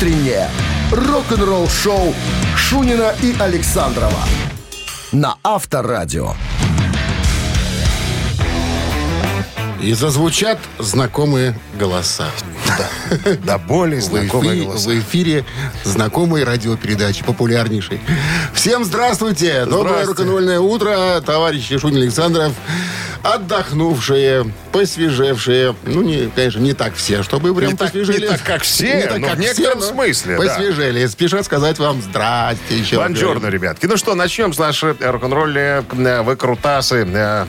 утреннее рок-н-ролл-шоу Шунина и Александрова на Авторадио. И зазвучат знакомые голоса. Да более В знакомые эфире, голоса. в эфире знакомой радиопередачи, популярнейшей. Всем здравствуйте! Доброе рок-н-ролльное утро, товарищи Шунин Александров. Отдохнувшие, посвежевшие. Ну, не, конечно, не так все, чтобы прям Не так- посвежели. не так, как все, но в некотором смысле, да. Посвежели. Спешат сказать вам здрасте еще. Бонжорно, ребятки. Ну что, начнем с нашей рок-н-ролльной э, выкрутасы, э,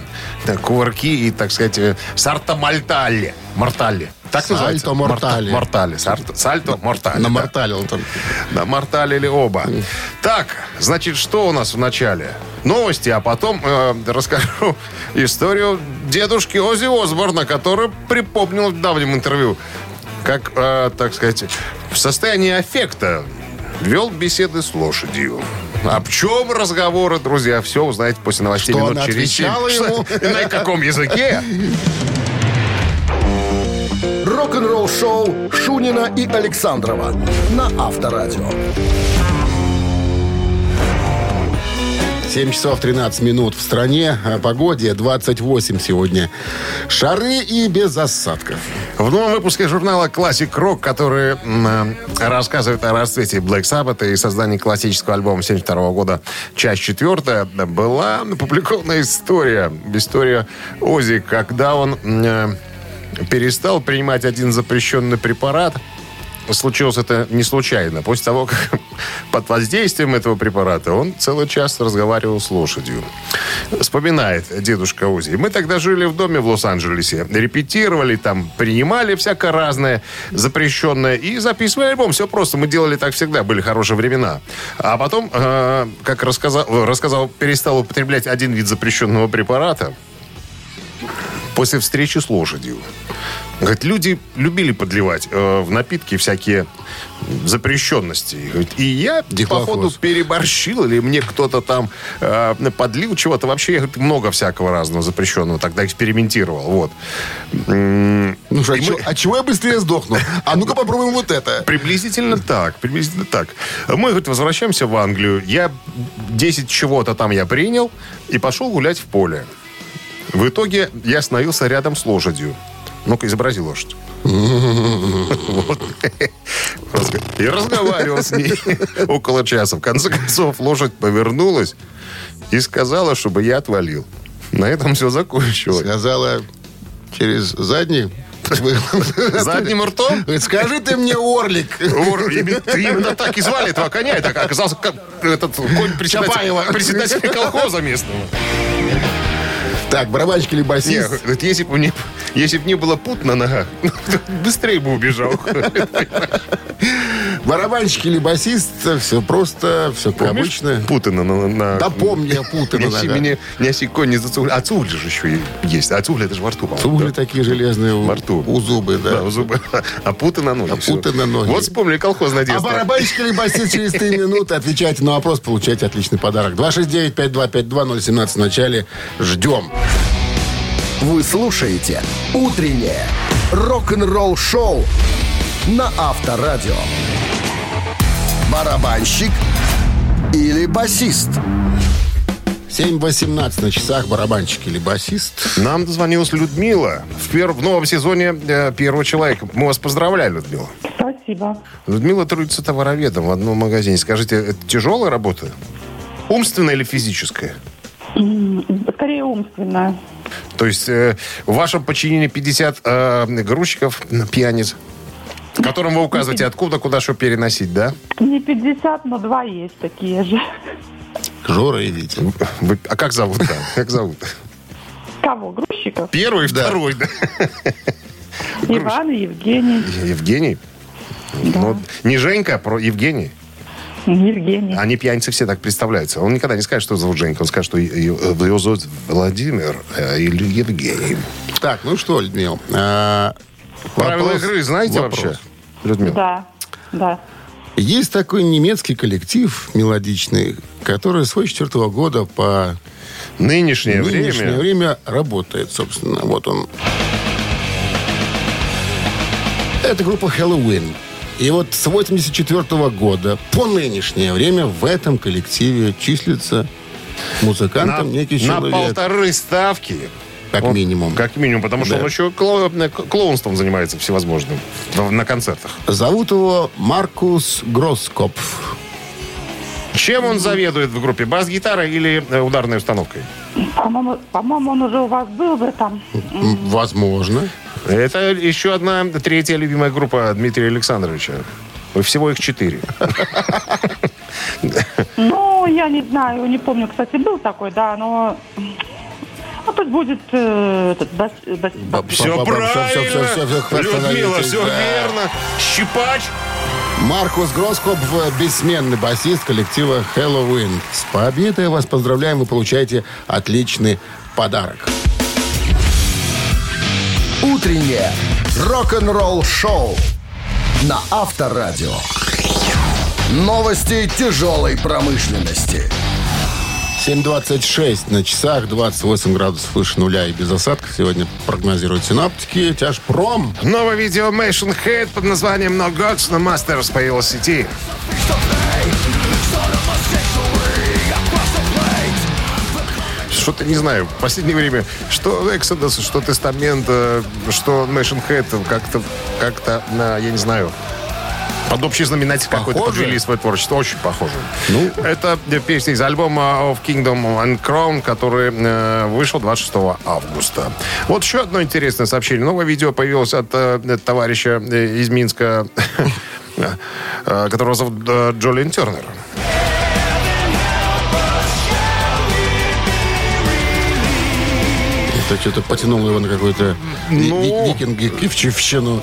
э, кувырки и, так сказать, сарто мальталли. Морталли. Так Сальто называется? морталли. Морта- Морталли. Сарто- Сальто морталли. да. Наморталил он там. Да, морталили оба. Так, значит, что у нас в начале? Новости, а потом э, расскажу историю дедушки Ози Осборна, который припомнил в давнем интервью, как, э, так сказать, в состоянии аффекта вел беседы с лошадью. О чем разговоры, друзья, все узнаете после новостей Что минут она через семь. отвечала ему? Что- и на каком языке? Рок-н-ролл-шоу Шунина и Александрова на Авторадио. 7 часов 13 минут в стране. О погоде 28 сегодня. Шары и без осадков. В новом выпуске журнала Classic Rock, который э, рассказывает о расцвете Black Sabbath и создании классического альбома 72 года, часть четвертая, была опубликована история. История Ози, когда он э, перестал принимать один запрещенный препарат. Случилось это не случайно. После того, как под воздействием этого препарата он целый час разговаривал с лошадью. Вспоминает дедушка Ози. Мы тогда жили в доме в Лос-Анджелесе. Репетировали там, принимали всякое разное запрещенное и записывали альбом. Все просто. Мы делали так всегда. Были хорошие времена. А потом, э, как рассказал, рассказал, перестал употреблять один вид запрещенного препарата после встречи с лошадью. Говорит, люди любили подливать э, в напитки всякие запрещенности. Говорит, и я, Дихлофос. походу, переборщил, или мне кто-то там э, подлил чего-то. Вообще, я говорит, много всякого разного запрещенного тогда экспериментировал. Вот. Ну что, и а, мы- чё- а чего я быстрее сдохну? А ну-ка попробуем вот это. Приблизительно так, приблизительно так. Мы, говорит, возвращаемся в Англию. Я 10 чего-то там я принял и пошел гулять в поле. В итоге я остановился рядом с лошадью. Ну-ка, изобрази лошадь. Вот. И разговаривал с ней около часа. В конце концов, лошадь повернулась и сказала, чтобы я отвалил. На этом все закончилось. Сказала через задний. Задним ртом скажи ты мне, Орлик. Ор- именно- так и звали этого коня. Это оказался ка- этот конь председателя, колхоза местного. Так, барабанщик или басист? говорит, если бы мне, если бы не было пут на ногах, быстрее бы убежал. Барабанщик или басист? Все просто, все как обычно. Путы на... на, Да помни я путы на Неси меня, неси конь не зацугли. А цугли же еще есть. А цугли это же во рту, по-моему. Угли да. такие железные Во рту. у зубы, да. Да, у зубы. А путы на ноги. А всё. путы на ноги. Вот вспомнили колхозное А детство. барабанщик или басист через 3 минуты отвечайте на вопрос, получайте отличный подарок. 269-5252-017 в начале. Ждем. Вы слушаете «Утреннее рок-н-ролл-шоу» на Авторадио. Барабанщик или басист? 7.18 на часах барабанщик или басист. Нам дозвонилась Людмила. В, пер- в новом сезоне э, «Первого человека». Мы вас поздравляем, Людмила. Спасибо. Людмила трудится товароведом в одном магазине. Скажите, это тяжелая работа? Умственная или физическая? Скорее умственная. То есть э, в вашем подчинении 50 э, грузчиков, пьяниц, которым вы указываете, откуда, куда что переносить, да? Не 50, но два есть такие же. Жора, идите. Вы- а как зовут? да? Как зовут? Кого? Грузчиков? Первый и второй, да? Иван и Евгений. Евгений? Ну, не Женька, а про Евгений. Евгений. Они пьяницы все так представляются. Он никогда не скажет, что зовут Женька. Он скажет, что е- его зовут Владимир э, или Евгений. Так, ну что, Людмила. а, Правила вопрос- игры знаете вопрос. вообще, Людмила? Да, да. Есть такой немецкий коллектив мелодичный, который с 84 года по Нынешнее, нынешнее время... время работает, собственно. Вот он. Это группа Хэллоуин. И вот с 84 года по нынешнее время в этом коллективе числится музыкантом некий на человек. полторы ставки. Как Он- минимум. Как минимум, потому что Да. он еще клоу- клоунством занимается всевозможным на концертах. Зовут его Маркус Гроскопф. Чем он заведует в группе? Бас-гитарой или э, ударной установкой? По-моему, по-моему, он уже у вас был в этом. Возможно. Это еще одна третья любимая группа Дмитрия Александровича. Всего их четыре. Ну, я не знаю, не помню, кстати, был такой, да, но... Ну, пусть будет э, этот бас, бас- бас- Все правильно. хватит Людмила, все верно. Щипач. Маркус Гроскоп – бессменный басист коллектива Хэллоуин. С победой вас поздравляем, вы получаете отличный подарок. Утреннее рок-н-ролл-шоу на Авторадио. Новости тяжелой промышленности. 7.26 на часах, 28 градусов выше нуля и без осадков. Сегодня прогнозируют синаптики. Тяжпром. Новое видео Mation Head под названием No Gods No Masters появилось в сети. Что-то не знаю. В последнее время, что Exodus, что Тестамент, э, что Mation Head как-то, как-то, на, я не знаю, под общий знаменатель какой-то подвели свое творчество. Очень похоже. Ну. Это э, песня из альбома Of Kingdom and Crown, который э, вышел 26 августа. Вот еще одно интересное сообщение. Новое видео появилось от э, товарища э, из Минска, которого зовут Джолин Тернер. Это что-то потянуло его на какой-то Ну. ви- викинги, кивчевщину.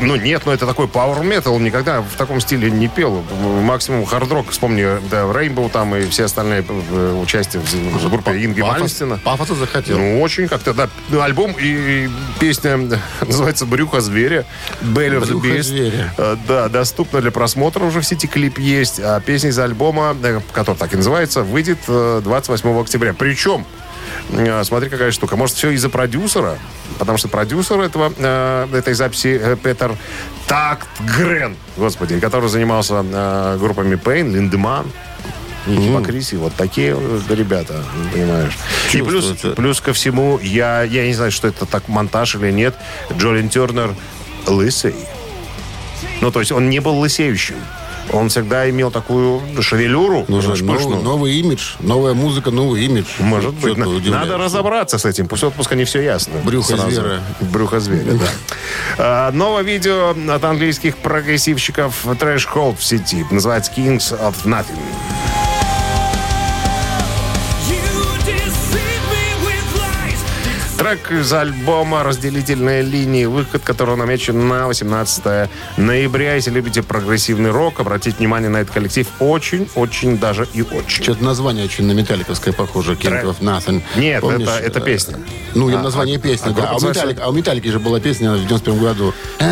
Ну нет, но это такой power metal. Он никогда в таком стиле не пел. Максимум хард-рок. Вспомни, да, Rainbow там и все остальные э, участия в, группе Инги Пафос- Мальмстена. Пафоса захотел. Ну, очень как-то, да. Ну, Альбом и, и песня называется «Брюхо зверя». Belly of the «Брюхо Beast». зверя. Э, Да, доступна для просмотра уже в сети клип есть. А песня из альбома, э, который так и называется, выйдет э, 28 октября. Причем, э, смотри, какая штука. Может, все из-за продюсера? Потому что продюсер этого, э, этой записи э, Петер Такт Грен, господи, который занимался э, группами Пейн, Линдеман, и Хипокриси. Вот такие э, ребята, понимаешь. И плюс, плюс ко всему, я, я не знаю, что это так монтаж или нет, Джолин Тернер лысый. Ну, то есть он не был лысеющим. Он всегда имел такую шевелюру. Нужен знаешь, новый, пышную. новый имидж, новая музыка, новый имидж. Может быть. На-? Надо разобраться с этим. После отпуска не все ясно. Брюхо Сразу. зверя. Брюхо зверя, да. А, Новое видео от английских прогрессивщиков Trash Cold в сети. Называется Kings of Nothing. Трек из альбома «Разделительные линии», выход которого намечен на 18 ноября. Если любите прогрессивный рок, обратите внимание на этот коллектив. Очень-очень даже и очень. Что-то название очень на металликовское похоже. King Трек. of Nothing. Нет, Помнишь, это- это песня. Ну, А, название а- песни, а да. А у, Металлик, а у Металлики же была песня в 91 году. Ты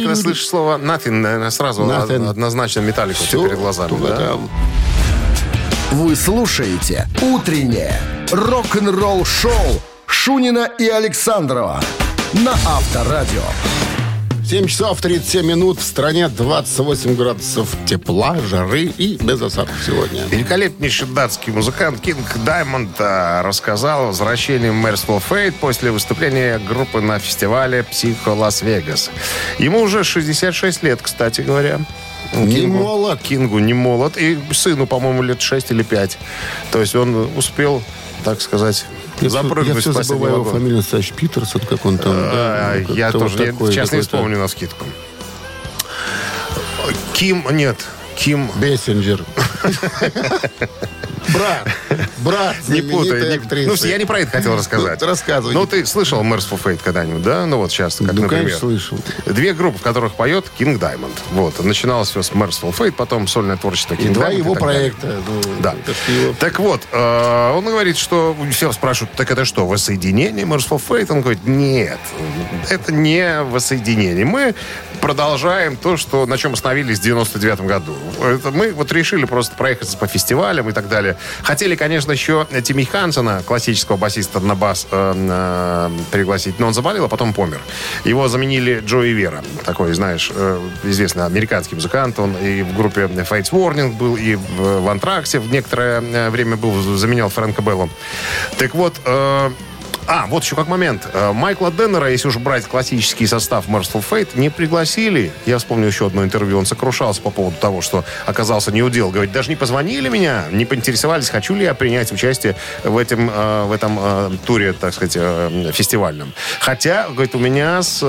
когда слышишь слово «nothing», наверное, сразу Nothing. однозначно металлику перед глазами. да? там. Вы слушаете «Утреннее рок-н-ролл-шоу» Шунина и Александрова на Авторадио. 7 часов 37 минут. В стране 28 градусов тепла, жары и без осадков сегодня. Великолепнейший датский музыкант King Diamond а, рассказал о возвращении Mercyful Fate после выступления группы на фестивале Psycho Las Vegas. Ему уже 66 лет, кстати говоря. Не молод. Кингу не молод. И сыну, по-моему, лет 6 или 5. То есть он успел, так сказать, Я запрыгнуть Я все забываю его фамилию, настоящий Питерсон, как он там. да, А, ну, Я вот тоже не- такой сейчас не вспомню на скидку. Ким, нет, Ким Бессинджер. Брат. Брат. Не путай. не- актрисы. Ну, я не про это хотел рассказать. Ну, рассказывай. Ну, ты слышал Merciful Fate когда-нибудь, да? Ну, вот сейчас, как, Ну, например. конечно, слышал. Две группы, в которых поет King Diamond. Вот. Начиналось все с Merciful Fate, потом сольное творчество King два Diamond его проекта. ну, Да. его. Так вот, э, он говорит, что все спрашивают, так это что, воссоединение Merciful Fate? Он говорит, нет, это не воссоединение. Мы продолжаем то, что, на чем остановились в 99 году. Это мы вот решили просто проехаться по фестивалям и так далее. Хотели, конечно, еще Тимми Хансона, классического басиста на бас, э, э, пригласить, но он заболел, а потом помер. Его заменили Джои Вера, такой, знаешь, э, известный американский музыкант. Он и в группе Fates Warning был, и в, в Антраксе в некоторое э, время был, заменял Фрэнка Беллу. Так вот, э, а, вот еще как момент. Э, Майкла Деннера, если уж брать классический состав Merciful Fate, не пригласили. Я вспомнил еще одно интервью. Он сокрушался по поводу того, что оказался неудел. Говорит, даже не позвонили меня, не поинтересовались, хочу ли я принять участие в этом, э, в этом э, туре, так сказать, фестивальном. Хотя, говорит, у меня с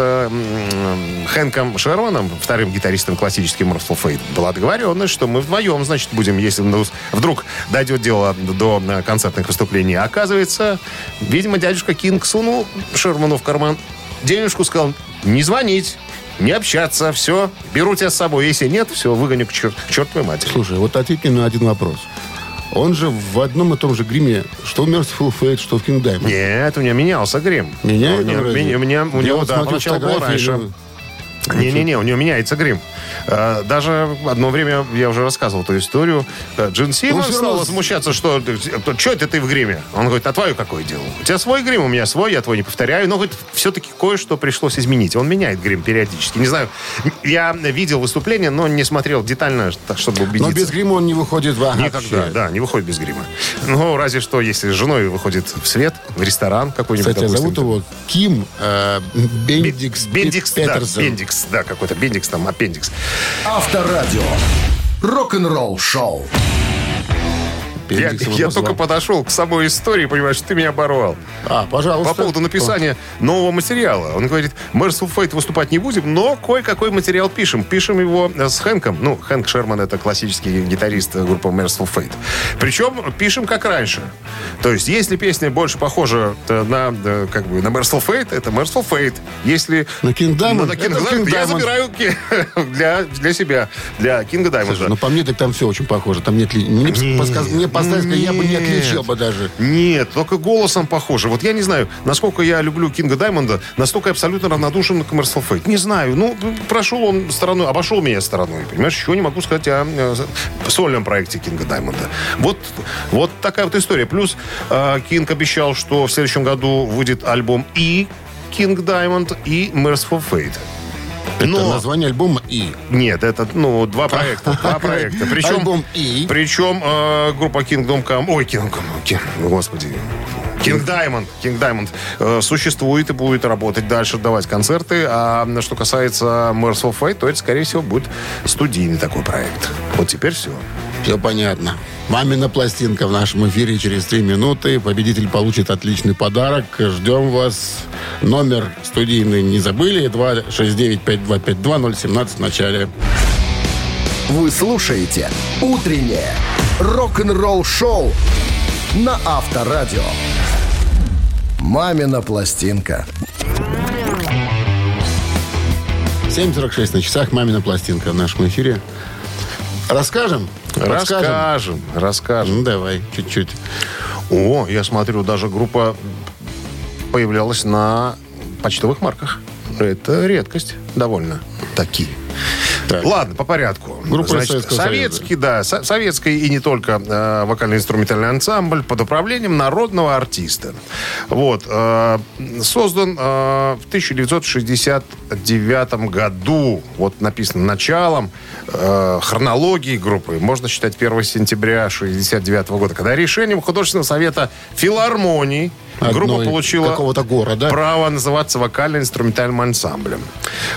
Хэнком Шерманом, вторым гитаристом классическим Merciful Fate, была договоренность, что мы вдвоем, значит, будем, если вдруг дойдет дело до концертных выступлений. Оказывается, видимо, дядюшка дядюшка Кинг сунул Шерману в карман денежку, сказал, не звонить, не общаться, все, беру тебя с собой. Если нет, все, выгоню к, черт, к чертовой матери. Слушай, вот ответь мне на один вопрос. Он же в одном и том же гриме, что в Merciful Fate, что в King Diamond. Нет, у него менялся грим. Меняется? У меня, меня, у него, да, поначалу был раньше. Не-не-не, у него меняется грим. Э, даже одно время, я уже рассказывал эту историю, э, Джин Симмонс ну, стал возмущаться, что что это ты в гриме? Он говорит, а твое какое дело? У тебя свой грим, у меня свой, я твой не повторяю. Но, говорит, все-таки кое-что пришлось изменить. Он меняет грим периодически. Не знаю, я видел выступление, но не смотрел детально, чтобы убедиться. Но без грима он не выходит в ага, Никогда, да, не выходит без грима. Ну, разве что, если с женой выходит в свет, в ресторан какой-нибудь. Кстати, зовут его Ким э, Бендикс, Бендикс Петерсон. Да, Бендикс, да, какой-то Бендикс там, аппендикс. Авторадио. Рок-н-ролл шоу. Я, я только подошел к самой истории, понимаешь, ты меня оборвал. А, пожалуйста. По поводу написания нового материала. Он говорит, Merciful Fate выступать не будем, но кое-какой материал пишем. Пишем его с Хэнком. Ну, Хэнк Шерман это классический гитарист группы Merciful Fate. Причем пишем как раньше. То есть, если песня больше похожа э, на, э, как бы, на Merciful Fate, это Merciful Fate. Если... На King Diamond, ну, на King, King я забираю для, для себя, для Кинга Даймонда. Слушай, ну, по мне так там все очень похоже. Там нет... Мне, мне, поставить, я бы не отличил бы даже. Нет, только голосом похоже. Вот я не знаю, насколько я люблю Кинга Даймонда, настолько я абсолютно равнодушен к Merciful Fate. Не знаю. Ну, прошел он стороной, обошел меня стороной. Понимаешь, еще не могу сказать о, о сольном проекте Кинга Даймонда. Вот, вот такая вот история. Плюс э, Кинг обещал, что в следующем году выйдет альбом и King Diamond и Merciful Fate. Это Но... название альбома «И». Нет, это, ну, два проекта. Два проекта. Причем, Альбом «И». Причем э, группа Kingdom Come... Ой, Kingdom Come... Господи. King Diamond, King Diamond э, существует и будет работать дальше, давать концерты. А что касается Merciful Fate, то это, скорее всего, будет студийный такой проект. Вот теперь все. Все понятно. Мамина пластинка в нашем эфире через три минуты. Победитель получит отличный подарок. Ждем вас. Номер студийный не забыли. 269-5252-017 в начале. Вы слушаете «Утреннее рок-н-ролл-шоу» на Авторадио. «Мамина пластинка». 7.46 на часах «Мамина пластинка» в нашем эфире. Расскажем? Расскажем. Расскажем. Ну, давай, чуть-чуть. О, я смотрю, даже группа появлялась на почтовых марках. Это редкость довольно. Такие. Так. Ладно, по порядку. Группа Значит, советский, да, со- советский и не только э, вокально-инструментальный ансамбль под управлением народного артиста. Вот. Э, создан э, в 1969 году. Вот написано началом э, хронологии группы. Можно считать 1 сентября 1969 года, когда решением художественного совета филармонии Группа получила какого-то города. право называться вокально-инструментальным ансамблем.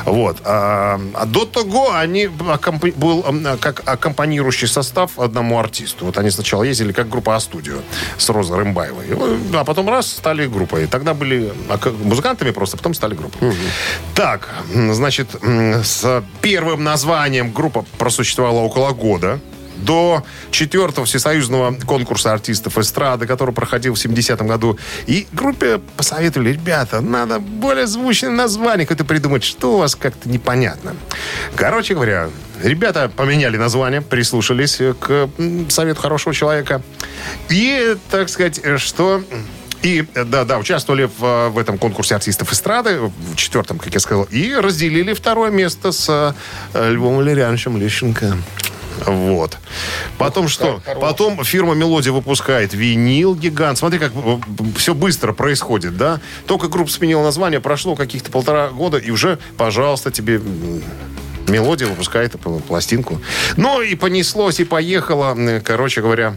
Вот. А, а до того они аккомпани... был как аккомпанирующий состав одному артисту. Вот они сначала ездили как группа А-студио с Розой Рымбаевой. А потом раз стали группой. Тогда были музыкантами просто, потом стали группой. Угу. Так, значит, с первым названием группа просуществовала около года до четвертого всесоюзного конкурса артистов эстрады, который проходил в 70-м году. И группе посоветовали, ребята, надо более звучное название какое-то придумать, что у вас как-то непонятно. Короче говоря, ребята поменяли название, прислушались к совету хорошего человека. И, так сказать, что и, да, да, участвовали в, в этом конкурсе артистов эстрады, в четвертом, как я сказал, и разделили второе место с э, Львом Валерьяновичем Лещенко. Вот. Потом что? Потом фирма «Мелодия» выпускает винил гигант. Смотри, как все быстро происходит, да? Только группа сменила название, прошло каких-то полтора года, и уже, пожалуйста, тебе «Мелодия» выпускает пластинку. Ну и понеслось, и поехало. Короче говоря,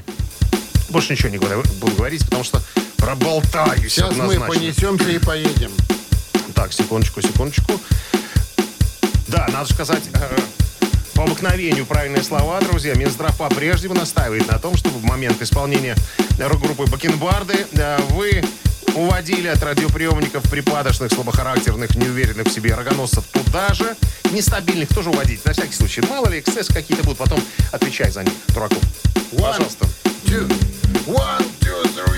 больше ничего не буду говорить, потому что проболтаюсь Сейчас однозначно. мы понесемся и поедем. Так, секундочку, секундочку. Да, надо сказать, э, по обыкновению правильные слова, друзья. Минздрав по-прежнему настаивает на том, чтобы в момент исполнения рок-группы Бакенбарды э, вы уводили от радиоприемников припадочных, слабохарактерных, неуверенных в себе рогоносцев туда же. Нестабильных тоже уводить, на всякий случай. Мало ли, эксцессы какие-то будут, потом отвечай за них, дураку. Пожалуйста. Two, one, two, three.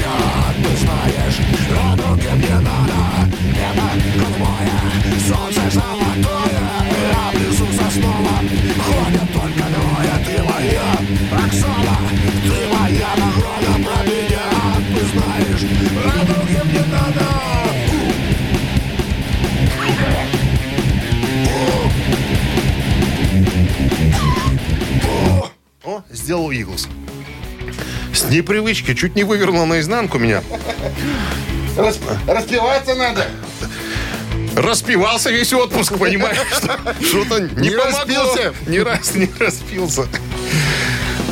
сделал Иглс. С непривычки чуть не вывернул наизнанку меня. Распеваться надо. Распивался весь отпуск, понимаешь? что- Что-то не, Не помогло. распился? Не раз не распился.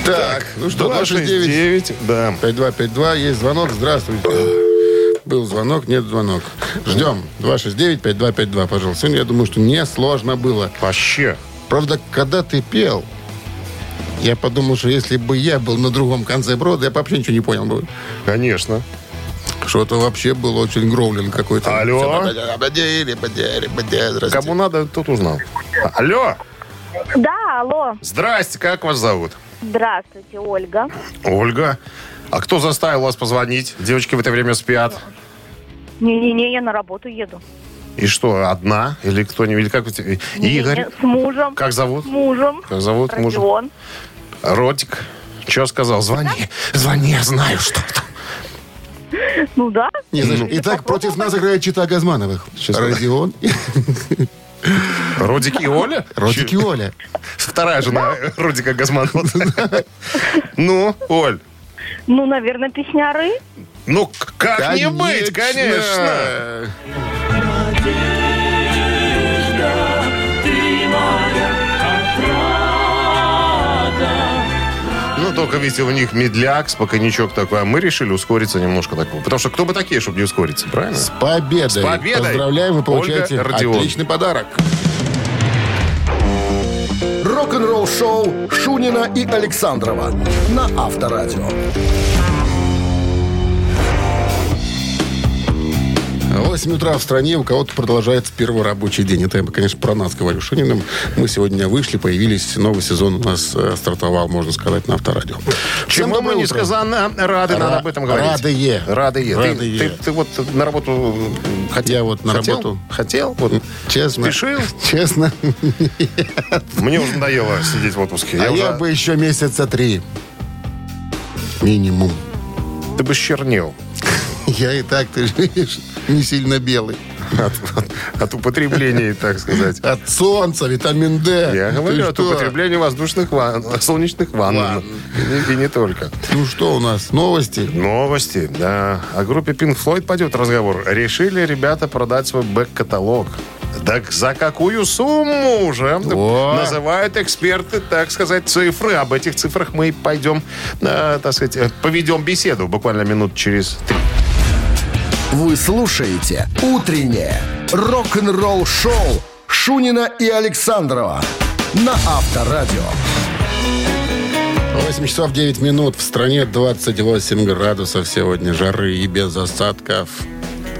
Так, ну что, 269 269, да. 5252, есть звонок, здравствуйте. Был звонок, нет звонок. Ждем. 269-5252, пожалуйста. Сегодня, я думаю, что не сложно было. Вообще. Правда, когда ты пел, я подумал, что если бы я был на другом конце брода, я бы вообще ничего не понял бы. Конечно. Что-то вообще было очень гроулинг какой-то. Алло? Кому надо, тот узнал. Алло. Да, алло. Здрасте, как вас зовут? Здравствуйте, Ольга. Ольга. А кто заставил вас позвонить? Девочки в это время спят. Не-не-не, я на работу еду. И что, одна? Или кто-нибудь? Или как вы... те- Игорь? Не-не, С мужем. Как зовут? С мужем. Как зовут мужа? Родион. Ротик. Что сказал? Звони. Звони, я знаю, что там. Ну да. Не, знаешь, Итак, против нас играет Чита Газмановых. Родион, Родик и Оля? Ротик и Оля. Вторая жена Родика Газманова. Ну, Оль. Ну, наверное, песняры. Ну, как не быть, конечно. Ну, только ведь у них медляк, спокойничок такой. А мы решили ускориться немножко такого. Потому что кто бы такие, чтобы не ускориться, правильно? С победой. С победой. Поздравляем, вы получаете отличный подарок. Рок-н-ролл шоу Шунина и Александрова на Авторадио. 8 утра в стране, у кого-то продолжается первый рабочий день. Это я, конечно, про нас говорю. Шуниным мы сегодня вышли, появились, новый сезон у нас э, стартовал, можно сказать, на Авторадио. Чему мы несказанно рады, надо об этом говорить. Радые. Радые. Радые. Ты, ты вот на работу хотел? Я вот на хотел? работу. Хотел? Вот. Честно. Спешил? Честно. Мне уже надоело сидеть в отпуске. А уже- я бы еще месяца три. Минимум. Ты бы чернел Я и так, ты видишь, не сильно белый. от, от- от употребления, так сказать. От солнца, витамин D. Я Ты говорю от что? употребления воздушных ванн, солнечных ванн. Ванн. И, и не только. Ну что у нас, новости? Новости, да. О группе Pink Floyd пойдет разговор. Решили ребята продать свой бэк-каталог. Так за какую сумму уже О. называют эксперты, так сказать, цифры. Об этих цифрах мы пойдем, э, так сказать, э, поведем беседу буквально минут через три. Вы слушаете «Утреннее рок-н-ролл-шоу» Шунина и Александрова на Авторадио. 8 часов 9 минут. В стране 28 градусов сегодня жары и без осадков.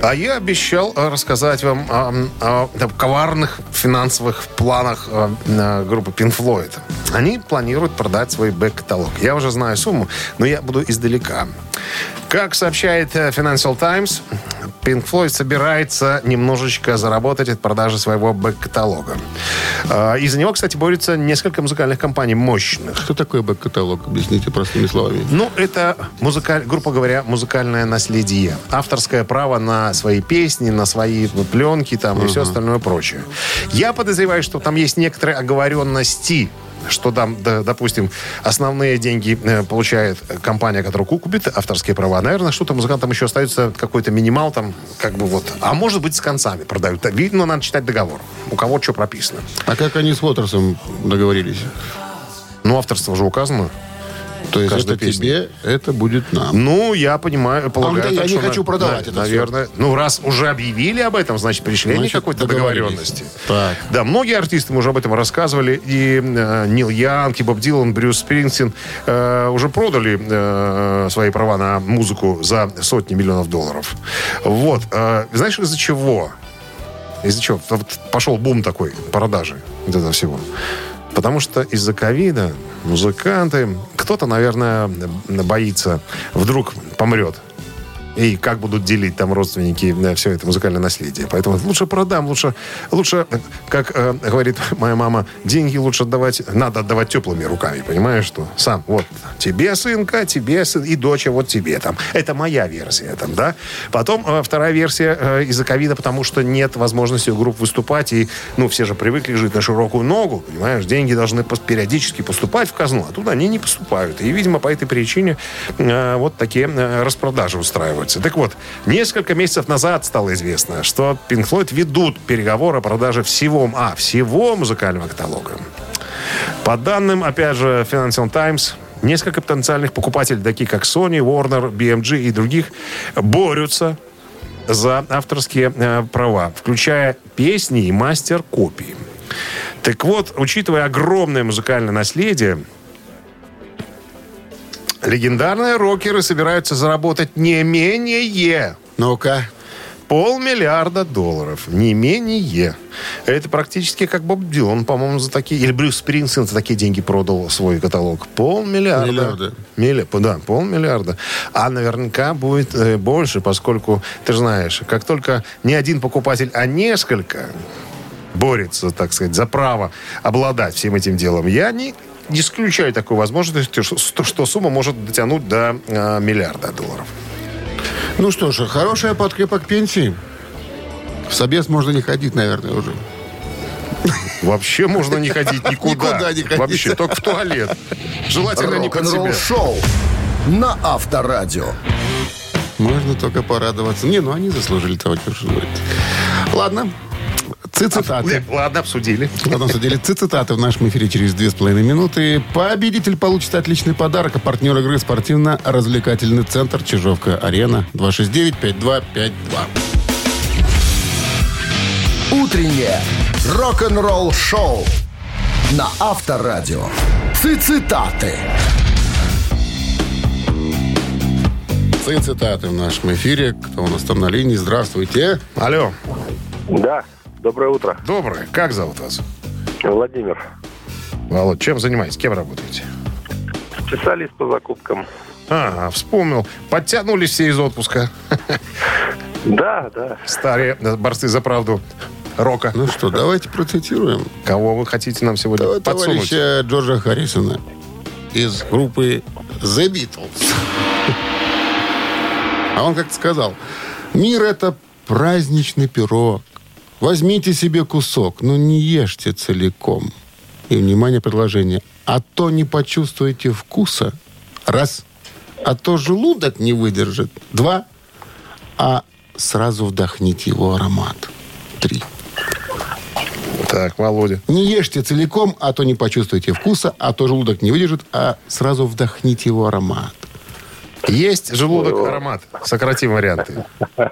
А я обещал э, рассказать вам о, о- о коварных финансовых планах э, группы Pink Floyd. Они планируют продать свой бэк-каталог. Я уже знаю сумму, но я буду издалека. Как сообщает э, Financial Times, Pink Floyd собирается немножечко заработать от продажи своего бэк-каталога. А, Из-за него, кстати, борются несколько музыкальных компаний мощных. Что такое бэк-каталог? Объясните простыми словами. Ну, это, музыкаль... грубо говоря, музыкальное наследие. Авторское право на свои песни, на свои пленки там, и все остальное прочее. Я подозреваю, что там есть некоторые оговоренности что там, да, допустим, основные деньги э, получает компания, которая купит авторские права. Наверное, что-то музыкантам еще остается какой-то минимал там, как бы вот. А может быть, с концами продают. Видно, надо читать договор. У кого что прописано. А как они с Уотерсом договорились? Ну, авторство уже указано. То есть это песни. тебе, это будет нам. Ну, я понимаю, полагаю, говорит, я так, не хочу на- продавать на- это Наверное. Ну, раз уже объявили об этом, значит, пришли они Значит, какой-то договоренности. Так. Да, многие артисты мы уже об этом рассказывали. И э, Нил Янг, и Боб Дилан, Брюс Спрингстин э, уже продали э, свои права на музыку за сотни миллионов долларов. Вот. Э, знаешь, из-за чего? Из-за чего? Вот пошел бум такой продажи вот этого всего. Потому что из-за ковида музыканты, кто-то, наверное, боится, вдруг помрет. И как будут делить там родственники э, все это музыкальное наследие. Поэтому лучше продам, лучше, лучше э, как э, говорит моя мама, деньги лучше отдавать, надо отдавать теплыми руками, понимаешь, что сам, вот, тебе, сынка, тебе, сын, и доча, вот тебе там. Это моя версия там, да. Потом э, вторая версия э, из-за ковида, потому что нет возможности у групп выступать, и, ну, все же привыкли жить на широкую ногу, понимаешь, деньги должны периодически поступать в казну, а туда они не поступают. И, видимо, по этой причине э, вот такие э, распродажи устраиваются. Так вот, несколько месяцев назад стало известно, что Pink Floyd ведут переговоры о продаже всего, а, всего музыкального каталога. По данным, опять же, Financial Times, несколько потенциальных покупателей, такие как Sony, Warner, BMG и других, борются за авторские э, права, включая песни и мастер-копии. Так вот, учитывая огромное музыкальное наследие, легендарные рокеры собираются заработать не менее Ну-ка. полмиллиарда долларов. Не менее. Это практически как Боб Дилан, по-моему, за такие... Или Брюс Спрингстин за такие деньги продал свой каталог. Полмиллиарда. Миллиарда. Милли- да, полмиллиарда. А наверняка будет э, больше, поскольку, ты же знаешь, как только не один покупатель, а несколько борется, так сказать, за право обладать всем этим делом, я не исключаю такую возможность, что, что сумма может дотянуть до э, миллиарда долларов. Ну что ж, хорошая подкрепа к пенсии. В собес можно не ходить, наверное, уже. Вообще можно не ходить никуда. Никуда не ходить. Вообще, только в туалет. Желательно не под себя. Рок-н-ролл-шоу на Авторадио. Можно только порадоваться. Не, ну они заслужили того, что говорит. Ладно. Цитаты. Ладно, обсудили. Ладно, судили цитаты в нашем эфире через две с половиной минуты. Победитель получит отличный подарок. А партнер игры спортивно-развлекательный центр Чижовка-Арена 269-5252. Утреннее рок-н-ролл-шоу на Авторадио. Цитаты. Цитаты в нашем эфире. Кто у нас там на линии? Здравствуйте. Алло. Да, доброе утро. Доброе. Как зовут вас? Владимир, Володь, чем занимаетесь? Кем работаете? специалист по закупкам. А, вспомнил. Подтянулись все из отпуска. Да, да. Старые борцы за правду рока. Ну что, давайте процитируем. Кого вы хотите нам сегодня Давай подсунуть? товарища Джорджа Харрисона из группы The Beatles. А он как-то сказал, мир это праздничный пирог. Возьмите себе кусок, но не ешьте целиком. И, внимание, предложение. А то не почувствуете вкуса. Раз. А то желудок не выдержит. Два. А сразу вдохните его аромат. Три. Так, Володя. Не ешьте целиком, а то не почувствуете вкуса, а то желудок не выдержит, а сразу вдохните его аромат. Есть желудок, аромат. Сократим варианты.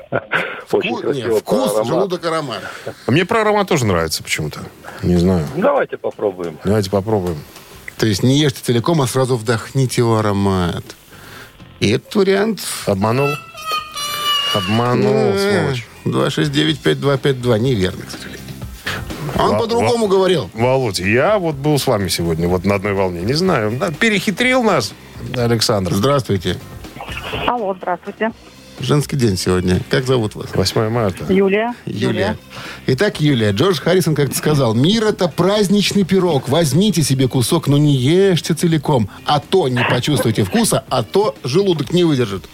Очень Вку- красиво. не, про вкус, аромат. желудок, аромат. А Мне про аромат тоже нравится почему-то. Не знаю. Давайте попробуем. Давайте попробуем. То есть не ешьте целиком, а сразу вдохните его аромат. И этот вариант... Обманул? Обманул, э, сволочь. 269-5252. Неверно, к сожалению. Он Во- по-другому говорил. Володь, я вот был с вами сегодня вот на одной волне. Не знаю, перехитрил нас Александр. Здравствуйте. Алло, здравствуйте. Женский день сегодня. Как зовут вас? 8 марта. Юлия. Юлия. Итак, Юлия, Джордж Харрисон как-то сказал, мир это праздничный пирог. Возьмите себе кусок, но не ешьте целиком. А то не почувствуете вкуса, а то желудок не выдержит.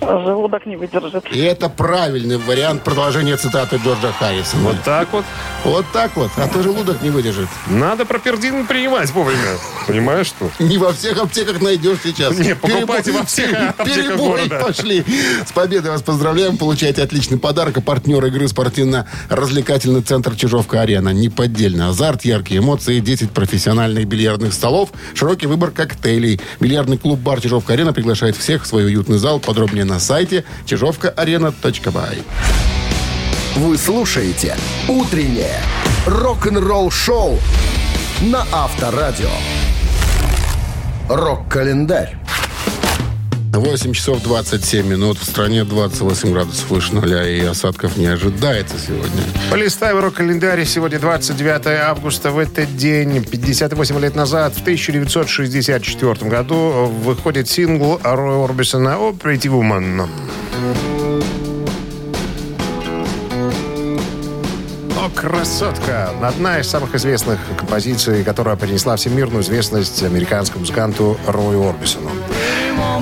Желудок не выдержит. И это правильный вариант продолжения цитаты Джорджа Харрисона. Вот так вот. Вот так вот, а то желудок не выдержит. Надо пропердин принимать вовремя. Понимаешь, что? Не во всех аптеках найдешь сейчас. Не, покупайте Перебой- во всех аптеках города. пошли. С победой вас поздравляем. Получаете отличный подарок. А партнер игры спортивно-развлекательный центр Чижовка-Арена. Неподдельный азарт, яркие эмоции, 10 профессиональных бильярдных столов, широкий выбор коктейлей. Бильярдный клуб-бар Чижовка-Арена приглашает всех в свой уютный зал. Подробнее на сайте чижовкаарена.бай. Вы слушаете «Утреннее рок-н-ролл-шоу» на Авторадио. Рок-календарь. 8 часов 27 минут. В стране 28 градусов выше нуля. И осадков не ожидается сегодня. Полистай в рок-календаре. Сегодня 29 августа. В этот день, 58 лет назад, в 1964 году, выходит сингл Роя Орбисона «О, Pretty Woman». Красотка! Одна из самых известных композиций, которая принесла всемирную известность американскому музыканту Рою Орбисону.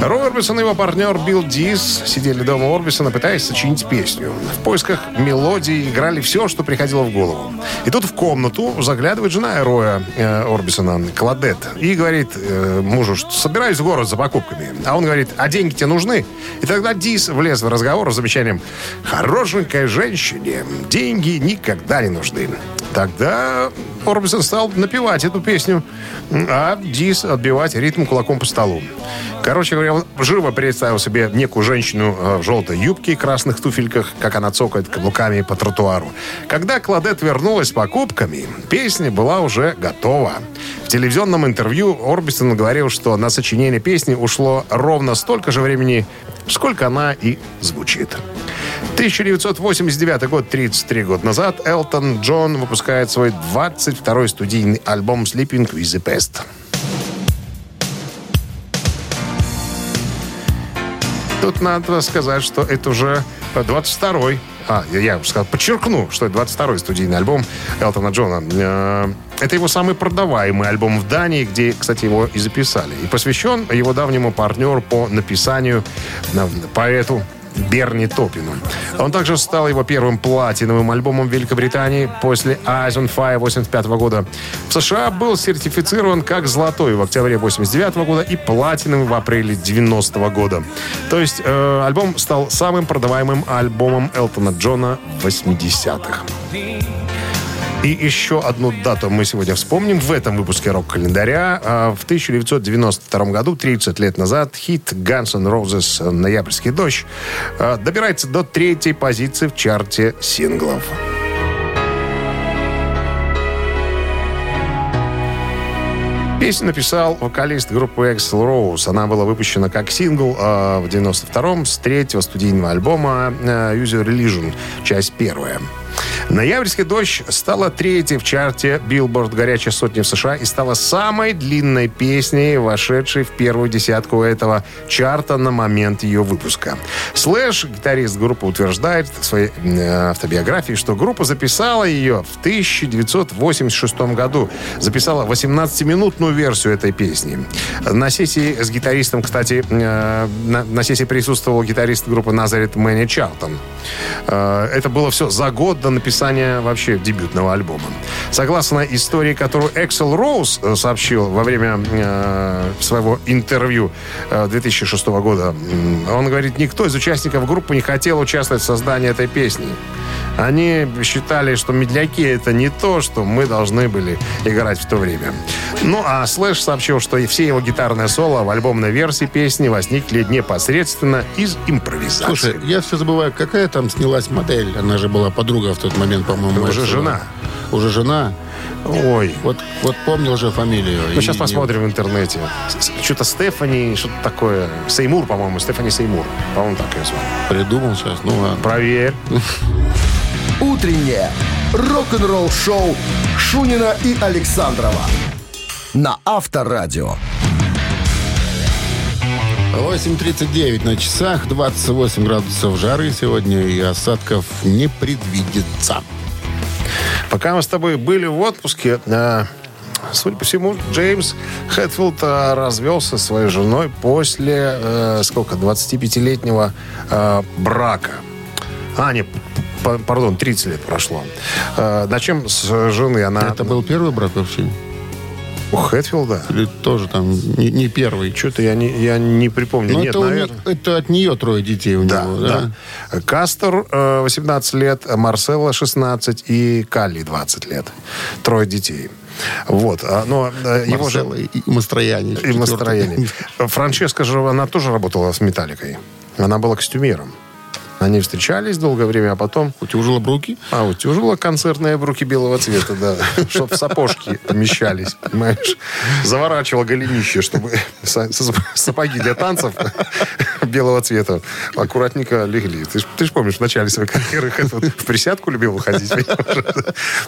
Рой Орбисон и его партнер Билл Дис сидели дома Орбисона, пытаясь сочинить песню. В поисках мелодии играли все, что приходило в голову. И тут в комнату заглядывает жена Роя э, Орбисона, Кладет, и говорит э, мужу, что собираюсь в город за покупками. А он говорит, а деньги тебе нужны? И тогда Дис влез в разговор с замечанием, хорошенькой женщине деньги никогда не нужны. Тогда Орбисон стал напевать эту песню, а Дис отбивать ритм кулаком по столу. Короче говоря, он живо представил себе некую женщину э, в желтой юбке и красных туфельках, как она цокает каблуками по тротуару. Когда Кладет вернулась с покупками, песня была уже готова. В телевизионном интервью Орбисон говорил, что на сочинение песни ушло ровно столько же времени, сколько она и звучит. 1989 год, 33 года назад, Элтон Джон выпускает свой 22-й студийный альбом «Sleeping with the Pest». Тут надо сказать, что это уже 22-й. А, я, я сказал, подчеркну, что это 22-й студийный альбом Элтона Джона. Это его самый продаваемый альбом в Дании, где, кстати, его и записали. И посвящен его давнему партнеру по написанию, поэту Берни Топину. Он также стал его первым платиновым альбомом в Великобритании после Eyes on Fire 85 года. В США был сертифицирован как золотой в октябре 89 года и платиновый в апреле 90 года. То есть э, альбом стал самым продаваемым альбомом Элтона Джона 80-х. И еще одну дату мы сегодня вспомним в этом выпуске рок-календаря. А, В 1992 году, 30 лет назад, хит Guns N' Roses «Ноябрьский дождь» а, добирается до третьей позиции в чарте синглов. Песню написал вокалист группы Axl Rose. Она была выпущена как сингл а, в 92-м с третьего студийного альбома а, User Religion, часть первая. «Ноябрьский дождь» стала третьей в чарте Billboard «Горячая сотня» в США и стала самой длинной песней, вошедшей в первую десятку этого чарта на момент ее выпуска. Слэш, гитарист группы, утверждает в своей э, автобиографии, что группа записала ее в 1986 году. Записала 18-минутную версию этой песни. На сессии с гитаристом, кстати, э, на, сессии присутствовал гитарист группы Назарет Мэнни Чарлтон. Э, Это было все за год до написания вообще дебютного альбома. Согласно истории, которую Эксел Роуз э, сообщил во время э, своего интервью э, 2006 года, он говорит, никто из участников группы не хотел участвовать в создании этой песни. Они считали, что медляки это не то, что мы должны были играть в то время. Ну, а Слэш сообщил, что и все его гитарные соло в альбомной версии песни возникли непосредственно из импровизации. Слушай, я все забываю, какая там снялась модель? Она же была подруга в тот момент, по-моему. Уже жена. Уже жена? Ой, Вот, вот помнил же фамилию. Ну, сейчас посмотрим в интернете. Что-то Стефани, что-то такое. Сеймур, по-моему. Стефани Сеймур. По-моему, так ее звали. Придумал сейчас, ну ладно. Проверь. Утреннее рок-н-ролл-шоу Шунина и Александрова на Авторадио. 8.39 на часах, 28 градусов жары сегодня, и осадков не предвидится. Пока мы с тобой были в отпуске, э, судя по всему, Джеймс Хэтфилд э, развелся со своей женой после, э, сколько, 25-летнего э, брака. А, нет, пардон, 30 лет прошло. Э, на чем с жены она... Это был первый брак вообще? У Хэтфилда? Или тоже там не, не первый? Что-то я не, я не припомню. Ну, Нет, это, у наверное. не- это от нее трое детей у Да, него, да? да. Кастер э, 18 лет, Марселла 16 и Калли 20 лет. Трое детей. Вот. а, Но э, его же... И Мастрояне. И настроение. Франческа же, она тоже работала с Металликой. Она была костюмером. Они встречались долгое время, а потом... Утюжила бруки? А, утюжила концертные бруки белого цвета, да. Чтоб сапожки помещались, понимаешь? Заворачивала голенище, чтобы са- са- сапоги для танцев белого цвета аккуратненько легли. Ты ж, ты ж помнишь, в начале своей карьеры в присядку любил выходить.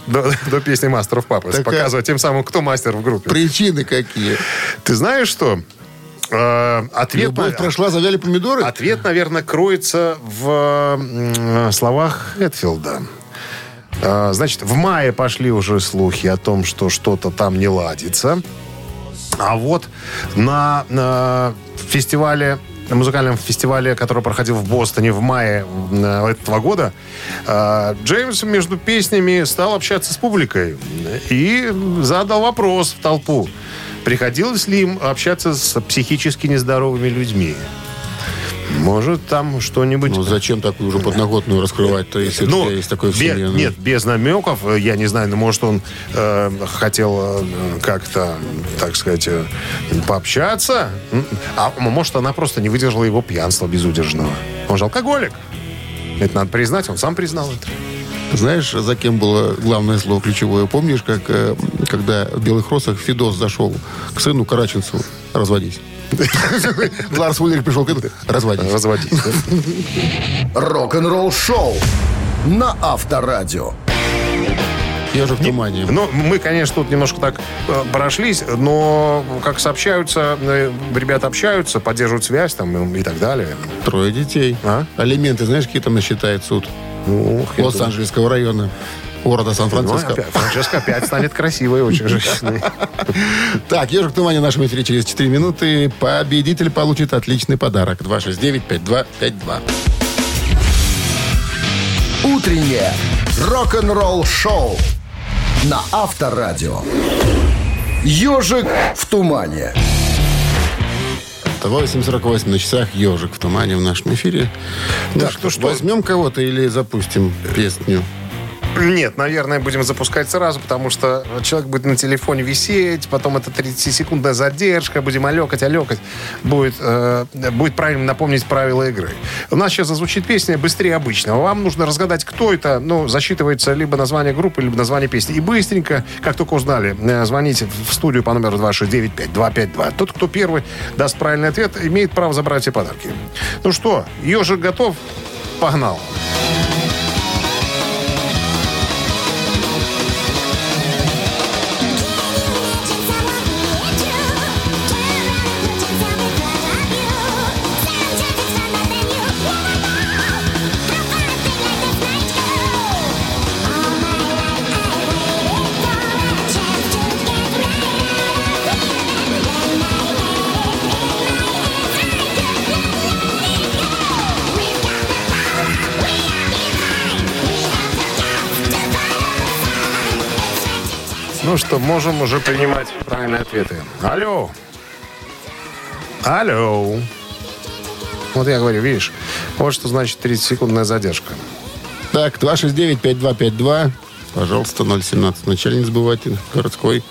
До, до песни «Мастеров Папы». А- Показывать тем самым, кто мастер в группе. Причины какие? Ты знаешь что? Э, ответ, Любовь прошла, завяли помидоры? ответ, наверное, кроется в м, словах Хэтфилда. Э, Значит, в мае пошли уже слухи о том, что что-то там не ладится. А вот на, на фестивале на музыкальном фестивале, который проходил в Бостоне в мае э, этого года, э, Джеймс между песнями стал общаться с публикой и задал вопрос в толпу. Приходилось ли им общаться с психически нездоровыми людьми? Может, там что-нибудь... Ну, зачем такую уже подноготную раскрывать-то, если Ну, есть такое в бе- семье? ну? Нет, без намеков, э, я не знаю, ну, может, он э, хотел э, как-то, так сказать, э, пообщаться. А может, она просто не выдержала его пьянства безудержного. Он же алкоголик. Это надо признать, он сам признал это. Знаешь, за кем было главное слово ключевое? Помнишь, как э, когда в «Белых росах» Фидос зашел к сыну Караченцеву разводись? Ларс Уллер пришел к этому, разводись. Разводить. да? Рок-н-ролл шоу на Авторадио. Ежик в тумане. Ну, мы, конечно, тут немножко так э, прошлись, но как сообщаются, э, ребята общаются, поддерживают связь там и, и так далее. Трое детей. А? Алименты, знаешь, какие там насчитает суд? Ну, Лос-Анджелесского района. Города ну, Сан-Франциско. опять, Франческа опять станет красивой очень женщиной. Так, «Ежик в тумане» в нашем эфире через 4 минуты. Победитель получит отличный подарок. 269-5252. Утреннее рок-н-ролл шоу на Авторадио. Ежик в тумане. 8.48 на часах «Ежик в тумане» в нашем эфире. Так, ну что? Возьмем кого-то или запустим песню? Нет, наверное, будем запускать сразу, потому что человек будет на телефоне висеть, потом это 30-секундная задержка, будем алекать, алекать. Будет, э, будет правильно напомнить правила игры. У нас сейчас зазвучит песня быстрее обычного. Вам нужно разгадать, кто это. Ну, засчитывается либо название группы, либо название песни. И быстренько, как только узнали, э, звоните в студию по номеру 269-5252. Тот, кто первый даст правильный ответ, имеет право забрать все подарки. Ну что, ежик готов? Погнал. Ну что, можем уже принимать правильные ответы. Алло. Алло. Вот я говорю, видишь, вот что значит 30-секундная задержка. Так, 269-5252. Пожалуйста, 017. Вначале не забывайте. Городской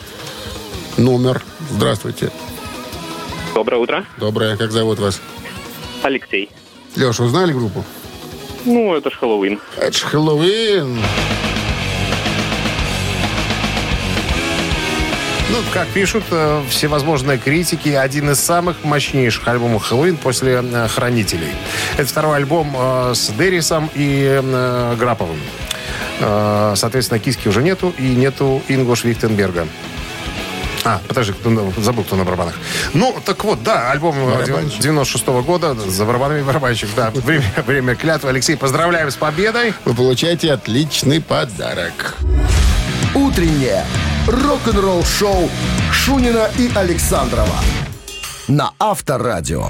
номер. Здравствуйте. Доброе утро. Доброе. Как зовут вас? Алексей. Леша, узнали группу? Ну, это ж Хэллоуин. Это ж Хэллоуин. Ну, как пишут э, всевозможные критики, один из самых мощнейших альбомов Хэллоуин после э, «Хранителей». Это второй альбом э, с Деррисом и э, Граповым. Э, соответственно, Киски уже нету, и нету Ингош Вихтенберга. А, подожди, кто забыл, кто на барабанах. Ну, так вот, да, альбом э, Барабанщик. 96 года за барабанами барабанщик, да. Время, время клятвы. Алексей, поздравляем с победой. Вы получаете отличный подарок. Утреннее рок-н-ролл-шоу Шунина и Александрова на Авторадио.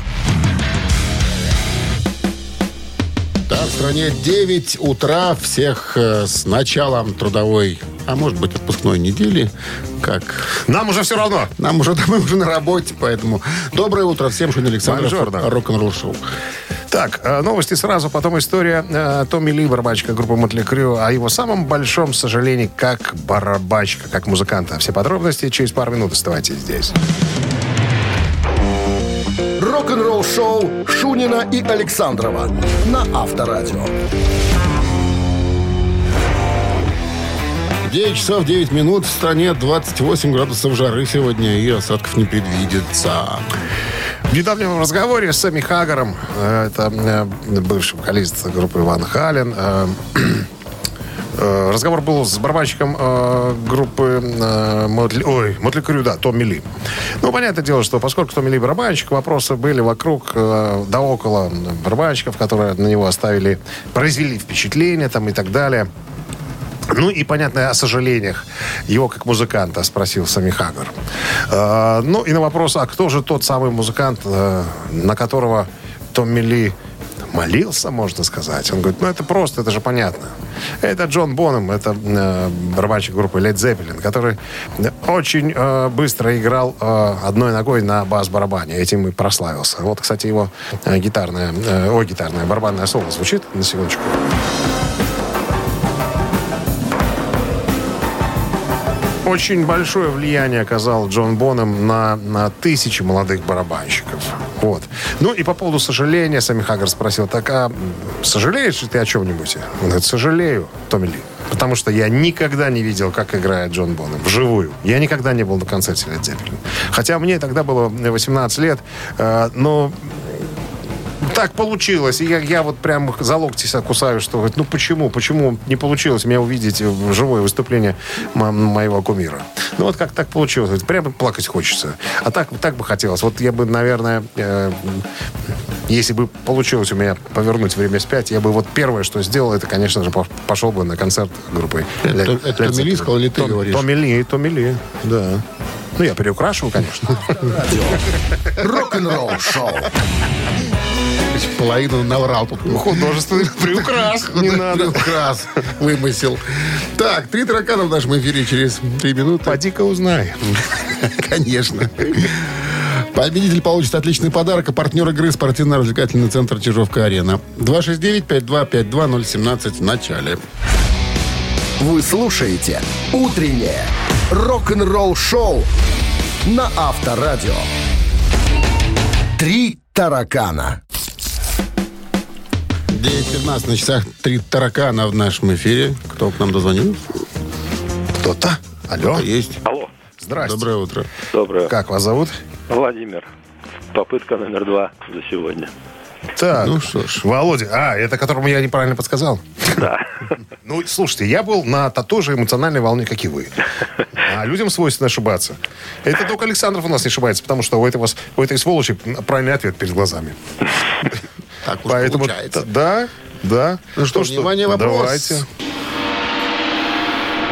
Да, в стране 9 утра. Всех э, с началом трудовой, а может быть, отпускной недели. Как Нам уже все равно. нам уже, мы уже на работе, поэтому доброе утро всем, Шунин Александров, рок-н-ролл шоу. Так, э, новости сразу, потом история э, Томми Ли, барабанщика группы Мотли Крю, о его самом большом сожалении как барабанщика, как музыканта. Все подробности через пару минут оставайтесь здесь. Рок-н-ролл-шоу Шунина и Александрова на Авторадио. 9 часов 9 минут. В стране 28 градусов жары сегодня, и осадков не предвидится. В недавнем разговоре с Сэмми Хаггаром, э, это э, бывший вокалист группы Ван Хален, э, разговор был с барабанщиком группы э, Мотли, ой, Мотли Крю, да, Томми Ли. Ну, понятное дело, что поскольку Томми Ли барабанщик, вопросы были вокруг, э, да около барабанщиков, которые на него оставили, произвели впечатление там и так далее. Ну и, понятно, о сожалениях его как музыканта спросил Сами Хаггар. Э, ну и на вопрос, а кто же тот самый музыкант, э, на которого Томми Ли молился, можно сказать. Он говорит, ну это просто, это же понятно. Это Джон Бонем, это э, барабанщик группы Led Zeppelin, который очень э, быстро играл э, одной ногой на бас-барабане. Этим и прославился. Вот, кстати, его э, гитарная, э, ой, гитарная, барабанная соло звучит, на секундочку. Очень большое влияние оказал Джон Боном на, на тысячи молодых барабанщиков. Вот. Ну и по поводу сожаления, Сами Хаггар спросил, так а сожалеешь ли ты о чем-нибудь? Он говорит, сожалею, Томми Ли. Потому что я никогда не видел, как играет Джон Бонем вживую. Я никогда не был на концерте Led Zeppelin. Хотя мне тогда было 18 лет, э, но так получилось. И я, я вот прям за локти себя кусаю, что говорит, ну почему, почему не получилось меня увидеть в живое выступление мо- моего кумира. Ну вот как так получилось. Говорит, Прямо плакать хочется. А так, так бы хотелось. Вот я бы, наверное, э, если бы получилось у меня повернуть время вспять, я бы вот первое, что сделал, это, конечно же, по- пошел бы на концерт группы. Это- Led- это Томми Ли сказал или ты Том- говоришь? Томми Ли, Томми Ли, да. Ну, я переукрашиваю, конечно. Рок-н-ролл-шоу. Половину наврал тут. Художественный приукрас. Не надо. Приукрас вымысел. Так, три таракана в нашем эфире через три минуты. Поди-ка узнай. Конечно. Победитель получит отличный подарок, а партнер игры спортивно-развлекательный центр Чижовка-Арена. 269-5252017 в начале. Вы слушаете «Утреннее рок-н-ролл-шоу» на Авторадио. Три таракана. 9.15 на часах три таракана в нашем эфире. Кто к нам дозвонил? Кто-то? Алло. Есть. Алло, Здрасте. Доброе утро. доброе. Как вас зовут? Владимир. Попытка номер два за сегодня. Так. Ну что ж. Володя. А, это которому я неправильно подсказал? Да. Ну, слушайте, я был на той же эмоциональной волне, как и вы. А людям свойственно ошибаться. Это только Александров у нас не ошибается, потому что у, этого, с- у этой сволочи правильный ответ перед глазами. Так уж Поэтому, получается. да, да. Ну что, внимание, вопрос. Давайте.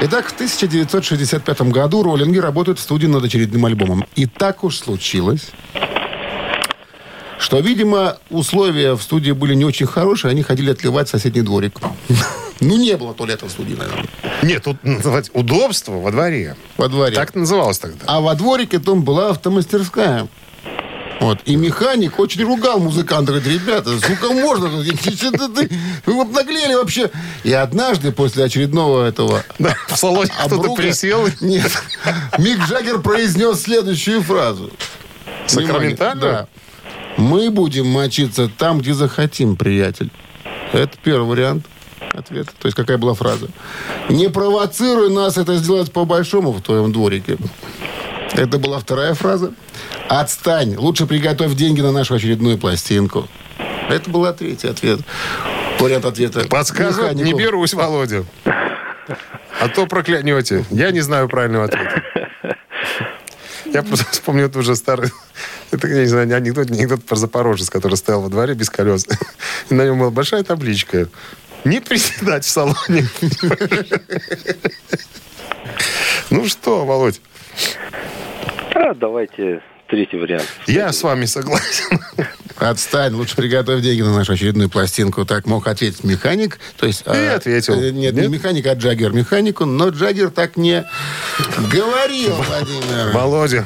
Итак, в 1965 году роллинги работают в студии над очередным альбомом. И так уж случилось, что, видимо, условия в студии были не очень хорошие, они ходили отливать соседний дворик. Ну, не было туалета в студии, наверное, Нет, тут называть удобство во дворе. во дворе. Так называлось тогда. А во дворике там была автомастерская. Вот. И механик очень ругал музыканта. Говорит, ребята, сколько можно? Вы обнаглели вообще. И однажды после очередного этого Да, в салоне кто-то присел. Нет. Мик Джаггер произнес следующую фразу. Сакраментальную? Внимание, Да. Мы будем мочиться там, где захотим, приятель. Это первый вариант ответа. То есть какая была фраза? Не провоцируй нас это сделать по-большому в твоем дворике. Это была вторая фраза. Отстань. Лучше приготовь деньги на нашу очередную пластинку. Это была третий ответ. Вариант ответа. Подсказывать не берусь, Володя. А то проклянете. Я не знаю правильного ответа. Я просто вспомнил тут уже старый, это, я не знаю, не анекдот, не анекдот про Запорожец, который стоял во дворе без колес. И на нем была большая табличка. Не приседать в салоне. Ну что, Володь, А, давайте третий вариант. я с вами согласен. Отстань, лучше приготовь деньги на нашу очередную пластинку. Так мог ответить механик. То есть, И ответил. э, Нет, не Нет? механик, а Джаггер механику. Но Джаггер так не говорил, Владимир. Володя,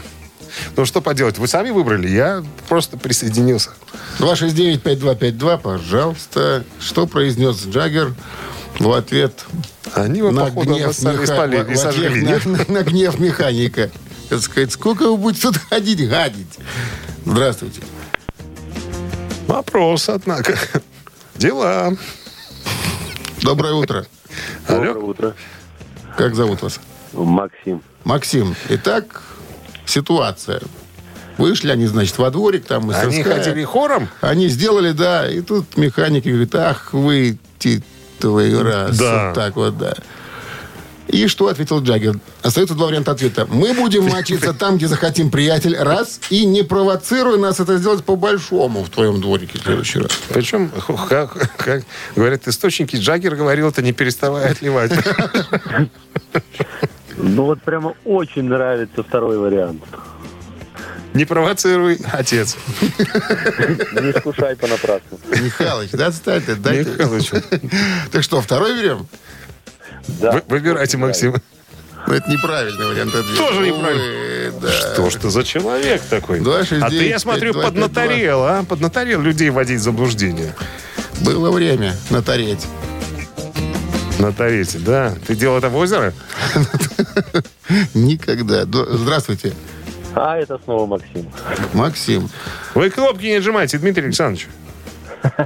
ну что поделать, вы сами выбрали, я просто присоединился. 269-5252, пожалуйста. Что произнес Джаггер в ответ Они его, на походу, гнев, сами меха- спалили в- и сожгли, нет? на, на гнев механика. Так сказать, сколько вы будете тут ходить, гадить? Здравствуйте. Вопрос, однако. Дела. Доброе утро. Доброе Алло. утро. Как зовут вас? Максим. Максим, итак, ситуация. Вышли они, значит, во дворик, там Они мастерская. ходили хором? Они сделали, да, и тут механик говорит, ах вы, ти твой раз. Да. Вот так вот, да. И что ответил Джаггер? Остается два варианта ответа. Мы будем мочиться там, где захотим, приятель, раз, и не провоцируй нас это сделать по-большому в твоем дворике в следующий раз. Причем, как, как говорят источники, Джаггер говорил это не переставая отливать. Ну вот прямо очень нравится второй вариант. Не провоцируй, отец. Не искушай понапрасну. Михалыч, да, отстань-то, дайте. Михалыч, Так что, второй берем? Да. вы- выбирайте, Максим. Ну, это неправильный вариант ответа. Тоже Увы, неправильно. да. Что ж ты за человек такой? Два, шесть, А ты, я смотрю, пять, два, пять, поднаторел, а? Поднаторел людей вводить в заблуждение. Было время натареть. На Торете, да. Ты делал это в озеро? Никогда. Здравствуйте, А это снова Максим. Максим. Вы кнопки не нажимайте, Дмитрий Александрович.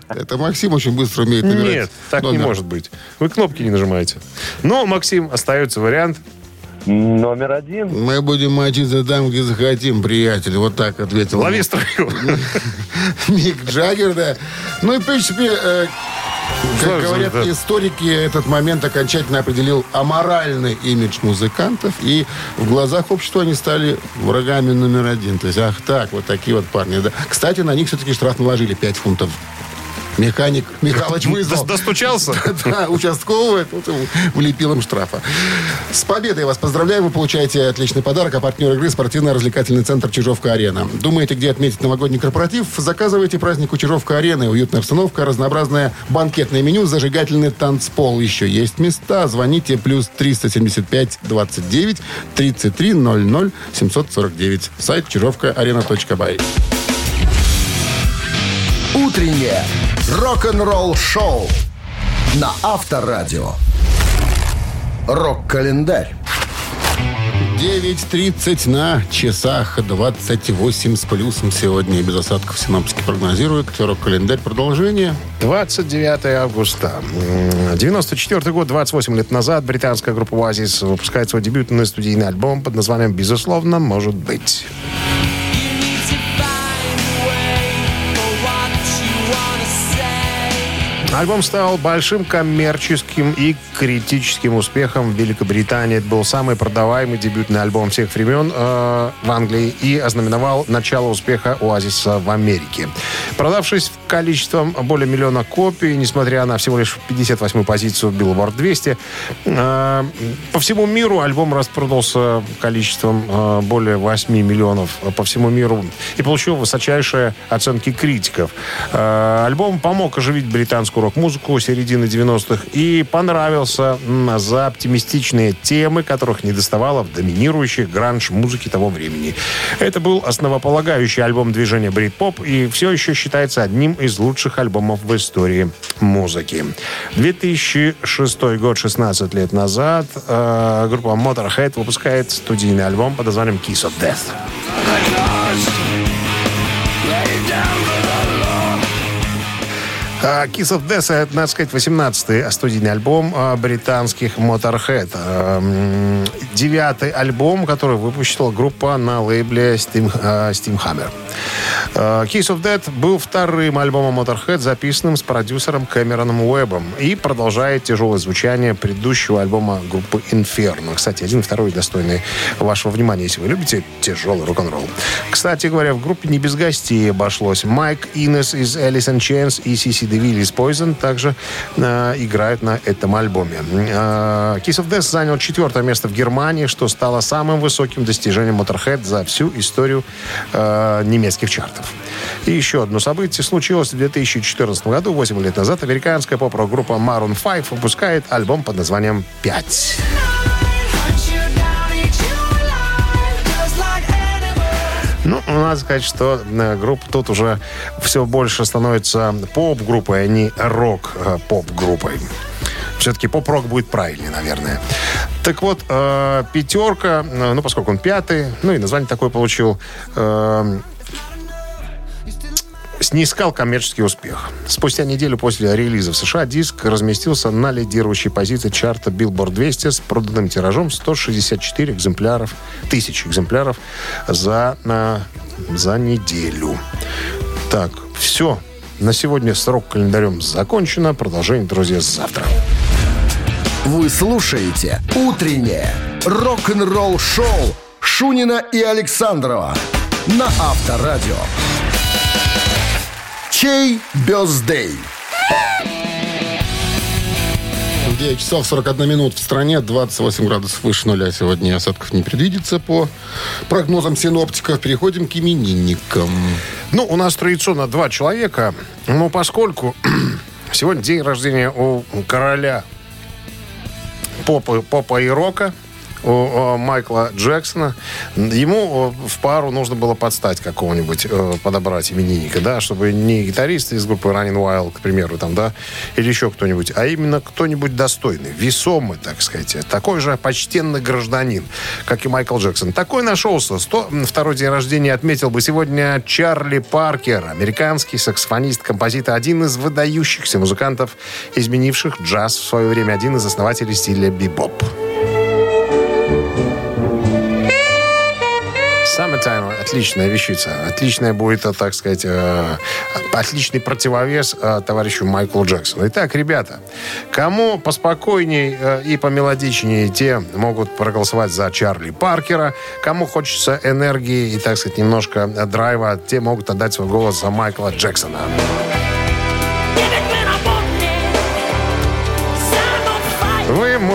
Это Максим очень быстро умеет набирать Нет, так не номер. может быть. Вы кнопки не нажимаете. Но, Максим, остается вариант. Номер один. Мы будем мочиться там, где захотим, приятель. Вот так ответил. Лови струю. Мик Джаггер, да. Ну и, в принципе, э, как говорят историки, этот момент окончательно определил аморальный имидж музыкантов. И в глазах общества они стали врагами номер один. То есть, ах так, вот такие вот парни. Да. Кстати, на них все-таки штраф наложили 5 фунтов. Механик Михалыч вызвал. Дос- Достучался? Да, участковый тут ему влепил им штрафа. С победой вас поздравляем. Вы получаете отличный подарок. А партнер игры спортивно-развлекательный центр «Чижовка-арена». Думаете, где отметить новогодний корпоратив? Заказывайте праздник у «Чижовка-арены». Уютная обстановка, разнообразное банкетное меню, зажигательный танцпол. Еще есть места. Звоните плюс 375 29 33 00 749. Сайт чижовка-арена.бай. Утреннее рок-н-ролл-шоу на Авторадио. Рок-календарь. 9.30 на часах 28 с плюсом сегодня. Без осадков синоптики прогнозируют. Рок-календарь продолжение. 29 августа. М, 94 год, 28 лет назад, британская группа «Оазис» выпускает свой дебютный студийный альбом под названием «Безусловно, может быть». Альбом стал большим коммерческим и критическим успехом в Великобритании. Это был самый продаваемый дебютный альбом всех времен э, в Англии и ознаменовал начало успеха Оазиса в Америке. Продавшись количеством более миллиона копий, несмотря на всего лишь 58-ю позицию в Billboard 200, э, по всему миру альбом распродался количеством э, более 8 миллионов по всему миру и получил высочайшие оценки критиков. Э, альбом помог оживить британскую рок-музыку середины 90-х и понравился за оптимистичные темы, которых не доставало в доминирующей гранж-музыке того времени. Это был основополагающий альбом движения брит-поп и все еще считается одним из лучших альбомов в истории музыки. 2006 год, 16 лет назад, э, группа Motorhead выпускает студийный альбом под названием Kiss of Death. Kiss of Death, это, надо сказать, 18-й студийный альбом а, британских Motorhead. А, м, Девятый альбом, который выпустила группа на лейбле Steam, а, Steamhammer. Э, Kiss of Death был вторым альбомом Motorhead, записанным с продюсером Кэмероном Уэббом и продолжает тяжелое звучание предыдущего альбома группы Inferno. Кстати, один и второй достойны вашего внимания, если вы любите тяжелый рок-н-ролл. Кстати говоря, в группе не без гостей обошлось. Майк Инес из Alice in Chains и Сиси Девилли из Poison также э, играют на этом альбоме. Э, Kiss of Death занял четвертое место в Германии, что стало самым высоким достижением Motorhead за всю историю э, немецких чартов. И еще одно событие случилось в 2014 году, 8 лет назад. Американская поп-рок-группа Maroon 5 выпускает альбом под названием «Пять». Ну, надо сказать, что э, группа тут уже все больше становится поп-группой, а не рок-поп-группой. Все-таки поп-рок будет правильнее, наверное. Так вот, э, пятерка, э, ну, поскольку он пятый, ну, и название такое получил, э, снискал коммерческий успех. Спустя неделю после релиза в США диск разместился на лидирующей позиции чарта Billboard 200 с проданным тиражом 164 экземпляров, тысяч экземпляров за, на, за неделю. Так, все. На сегодня срок календарем закончено. Продолжение, друзья, завтра. Вы слушаете «Утреннее рок-н-ролл-шоу» Шунина и Александрова на Авторадио. Чей бездей? 9 часов 41 минут в стране, 28 градусов выше нуля. Сегодня осадков не предвидится по прогнозам синоптиков. Переходим к именинникам. Ну, у нас традиционно два человека. Но поскольку сегодня день рождения у короля попа, попа и рока, у, Майкла Джексона, ему э, в пару нужно было подстать какого-нибудь, э, подобрать именинника, да, чтобы не гитарист из группы Running Wild, к примеру, там, да, или еще кто-нибудь, а именно кто-нибудь достойный, весомый, так сказать, такой же почтенный гражданин, как и Майкл Джексон. Такой нашелся. 102 день рождения отметил бы сегодня Чарли Паркер, американский саксофонист, композитор, один из выдающихся музыкантов, изменивших джаз в свое время, один из основателей стиля бибоп. Отличная вещица. Отличная будет, э, так сказать, э, отличный противовес э, товарищу Майклу Джексону. Итак, ребята, кому поспокойней и помелодичнее, те могут проголосовать за Чарли Паркера. Кому хочется энергии и, так сказать, немножко драйва, те могут отдать свой голос за Майкла Джексона. Вы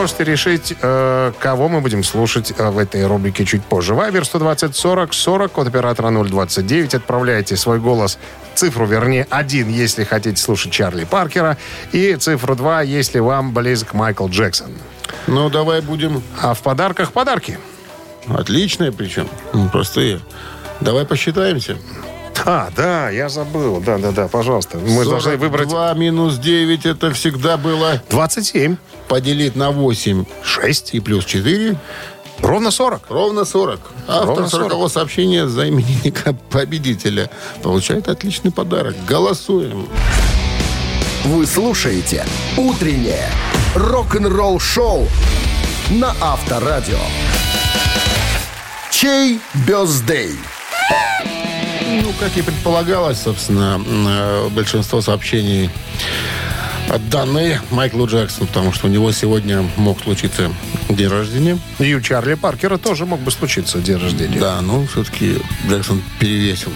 можете решить, э, кого мы будем слушать э, в этой рубрике чуть позже. Вайбер 120 40 40, код оператора 029. Отправляйте свой голос, цифру, вернее, один, если хотите слушать Чарли Паркера, и цифру 2, если вам близок Майкл Джексон. Ну, давай будем А в подарках подарки. отличные причем. Простые. Давай посчитаемся. А, да, я забыл. Да, да, да, пожалуйста. Мы должны выбрать 2 минус 9 это всегда было 27, поделить на 8 6, и плюс 4. ровно 40. Ровно 40. Автор Ровно 40. 40 сообщения за именинника победителя получает отличный подарок. Голосуем. Вы слушаете «Утреннее рок-н-ролл-шоу» на Авторадио. Чей бездей? Ну, как и предполагалось, собственно, э, большинство сообщений отданы Майклу Джексону, потому что у него сегодня мог случиться день рождения. И у Чарли Паркера тоже мог бы случиться день рождения. Да, но все-таки Джексон перевесил.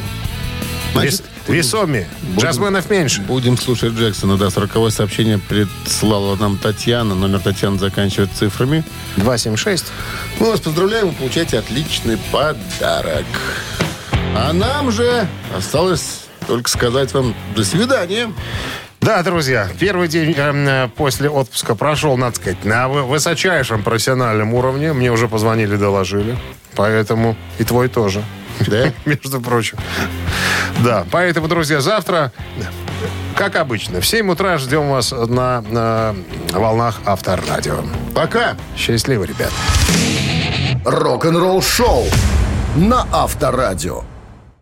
Вес, весомее. Джазменов меньше. Будем слушать Джексона. Да, 40 сообщение прислала нам Татьяна. Номер Татьяны заканчивает цифрами. 276. Мы вас поздравляем, вы получаете отличный подарок. А нам же осталось только сказать вам до свидания. Да, друзья, первый день э, после отпуска прошел, надо сказать, на вы- высочайшем профессиональном уровне. Мне уже позвонили, доложили. Поэтому и твой тоже. Да? Между прочим. Да, поэтому, друзья, завтра, как обычно, в 7 утра ждем вас на, на волнах Авторадио. Пока. Счастливо, ребят. Рок-н-ролл-шоу на Авторадио.